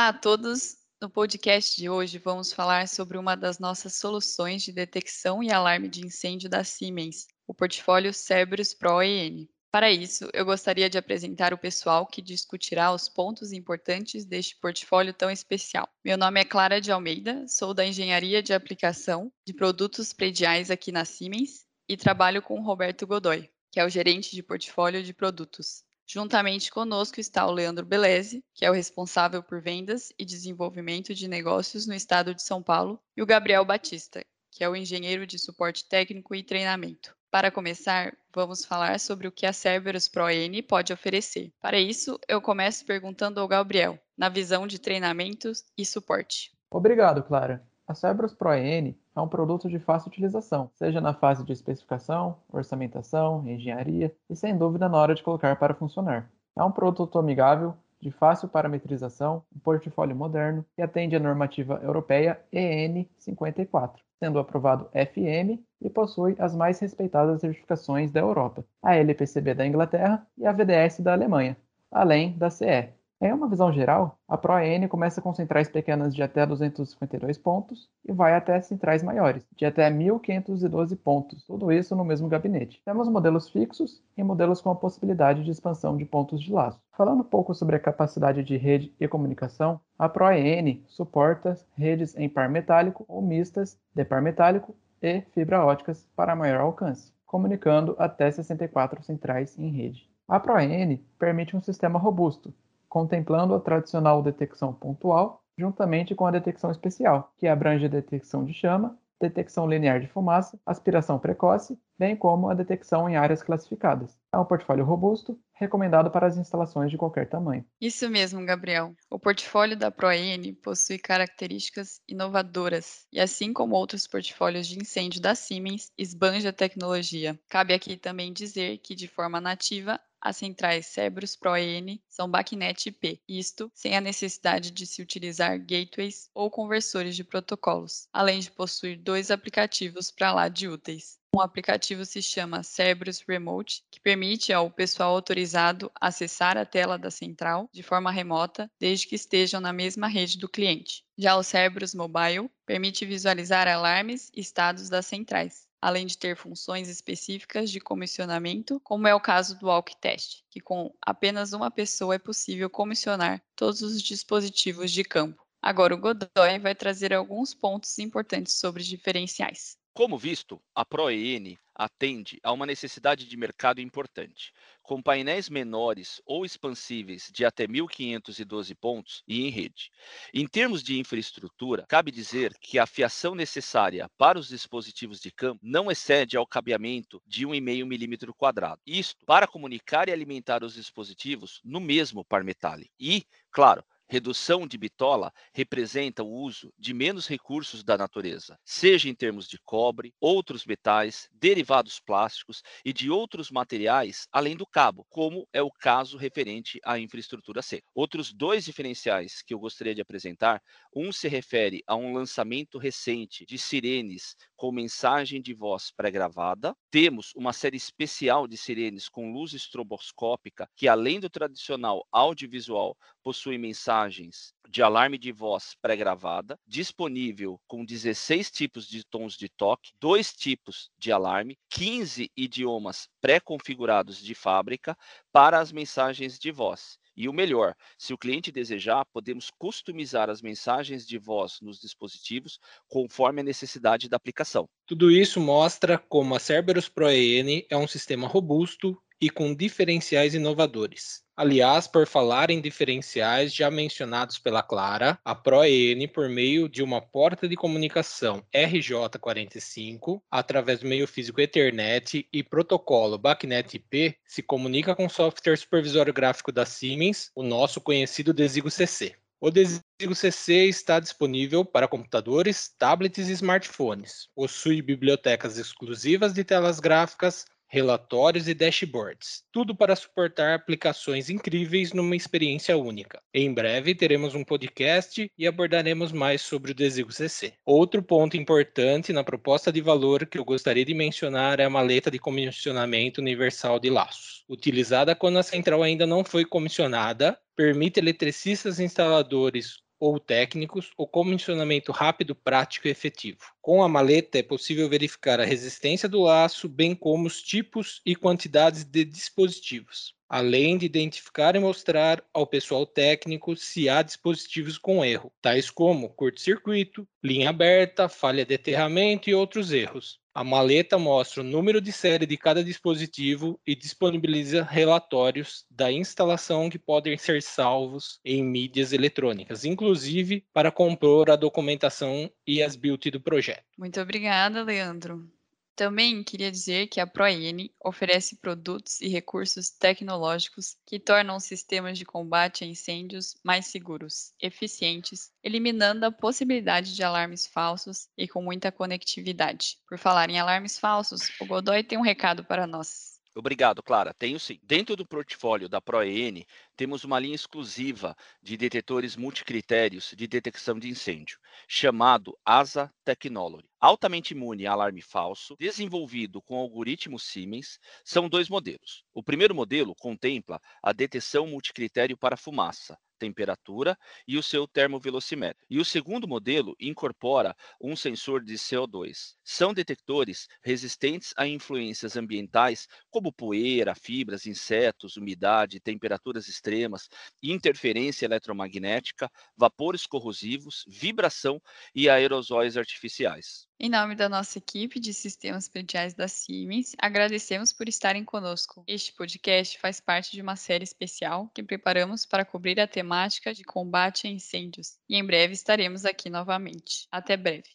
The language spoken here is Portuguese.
Olá a todos! No podcast de hoje vamos falar sobre uma das nossas soluções de detecção e alarme de incêndio da Siemens, o portfólio Cerberus Pro EN. Para isso, eu gostaria de apresentar o pessoal que discutirá os pontos importantes deste portfólio tão especial. Meu nome é Clara de Almeida, sou da Engenharia de Aplicação de Produtos Prediais aqui na Siemens e trabalho com Roberto Godoy, que é o gerente de portfólio de produtos. Juntamente conosco está o Leandro Beleze, que é o responsável por vendas e desenvolvimento de negócios no estado de São Paulo, e o Gabriel Batista, que é o engenheiro de suporte técnico e treinamento. Para começar, vamos falar sobre o que a Cerberus Pro N pode oferecer. Para isso, eu começo perguntando ao Gabriel, na visão de treinamentos e suporte. Obrigado, Clara. A Cerberus Pro N é um produto de fácil utilização, seja na fase de especificação, orçamentação, engenharia e sem dúvida na hora de colocar para funcionar. É um produto amigável, de fácil parametrização, um portfólio moderno que atende à normativa europeia EN 54, sendo aprovado FM e possui as mais respeitadas certificações da Europa, a LPCB da Inglaterra e a VDS da Alemanha, além da CE, em uma visão geral, a ProN começa com centrais pequenas de até 252 pontos e vai até centrais maiores, de até 1512 pontos, tudo isso no mesmo gabinete. Temos modelos fixos e modelos com a possibilidade de expansão de pontos de laço. Falando um pouco sobre a capacidade de rede e comunicação, a ProN suporta redes em par metálico ou mistas de par metálico e fibra óticas para maior alcance, comunicando até 64 centrais em rede. A ProN permite um sistema robusto, contemplando a tradicional detecção pontual, juntamente com a detecção especial, que abrange a detecção de chama, detecção linear de fumaça, aspiração precoce, bem como a detecção em áreas classificadas. É um portfólio robusto, recomendado para as instalações de qualquer tamanho. Isso mesmo, Gabriel. O portfólio da ProN possui características inovadoras e, assim como outros portfólios de incêndio da Siemens, esbanja a tecnologia. Cabe aqui também dizer que, de forma nativa, as centrais Cerberus Pro-EN são BACnet IP, isto sem a necessidade de se utilizar gateways ou conversores de protocolos, além de possuir dois aplicativos para lá de úteis. Um aplicativo se chama Cerberus Remote, que permite ao pessoal autorizado acessar a tela da central de forma remota, desde que estejam na mesma rede do cliente. Já o Cerberus Mobile permite visualizar alarmes e estados das centrais além de ter funções específicas de comissionamento, como é o caso do Walk Test, que com apenas uma pessoa é possível comissionar todos os dispositivos de campo. Agora o Godoy vai trazer alguns pontos importantes sobre diferenciais. Como visto, a ProEN atende a uma necessidade de mercado importante, com painéis menores ou expansíveis de até 1.512 pontos e em rede. Em termos de infraestrutura, cabe dizer que a fiação necessária para os dispositivos de campo não excede ao cabeamento de 1,5 milímetro quadrado. Isto para comunicar e alimentar os dispositivos no mesmo par metálico. E, claro, Redução de bitola representa o uso de menos recursos da natureza, seja em termos de cobre, outros metais, derivados plásticos e de outros materiais além do cabo, como é o caso referente à infraestrutura seca. Outros dois diferenciais que eu gostaria de apresentar, um se refere a um lançamento recente de sirenes com mensagem de voz pré-gravada. Temos uma série especial de sirenes com luz estroboscópica que além do tradicional audiovisual possui mensagens de alarme de voz pré-gravada, disponível com 16 tipos de tons de toque, dois tipos de alarme, 15 idiomas pré-configurados de fábrica para as mensagens de voz. E o melhor, se o cliente desejar, podemos customizar as mensagens de voz nos dispositivos conforme a necessidade da aplicação. Tudo isso mostra como a Cerberus Pro EN é um sistema robusto e com diferenciais inovadores. Aliás, por falar em diferenciais já mencionados pela Clara, a ProEN, por meio de uma porta de comunicação RJ45, através do meio físico Ethernet e protocolo BACnet IP, se comunica com o software supervisório gráfico da Siemens, o nosso conhecido Desigo CC. O Desigo CC está disponível para computadores, tablets e smartphones. Possui bibliotecas exclusivas de telas gráficas, relatórios e dashboards, tudo para suportar aplicações incríveis numa experiência única. Em breve teremos um podcast e abordaremos mais sobre o Desigo CC. Outro ponto importante na proposta de valor que eu gostaria de mencionar é a maleta de comissionamento universal de laços. Utilizada quando a central ainda não foi comissionada, permite eletricistas e instaladores ou técnicos o comissionamento rápido, prático e efetivo. Com a maleta é possível verificar a resistência do laço, bem como os tipos e quantidades de dispositivos, além de identificar e mostrar ao pessoal técnico se há dispositivos com erro, tais como curto-circuito, linha aberta, falha de aterramento e outros erros. A maleta mostra o número de série de cada dispositivo e disponibiliza relatórios da instalação que podem ser salvos em mídias eletrônicas, inclusive para compor a documentação e as build do projeto. Muito obrigada, Leandro. Também queria dizer que a ProN oferece produtos e recursos tecnológicos que tornam sistemas de combate a incêndios mais seguros, eficientes, eliminando a possibilidade de alarmes falsos e com muita conectividade. Por falar em alarmes falsos, o Godoy tem um recado para nós. Obrigado, Clara. Tenho sim. Dentro do portfólio da ProEN, temos uma linha exclusiva de detetores multicritérios de detecção de incêndio, chamado ASA Technology. Altamente imune a alarme falso, desenvolvido com algoritmo Siemens, são dois modelos. O primeiro modelo contempla a detecção multicritério para fumaça, temperatura e o seu termovelocímetro. E o segundo modelo incorpora um sensor de CO2. São detectores resistentes a influências ambientais como poeira, fibras, insetos, umidade, temperaturas extremas, interferência eletromagnética, vapores corrosivos, vibração e aerosóis artificiais. Em nome da nossa equipe de sistemas prediais da Siemens, agradecemos por estarem conosco. Este podcast faz parte de uma série especial que preparamos para cobrir a temática de combate a incêndios e em breve estaremos aqui novamente. Até breve.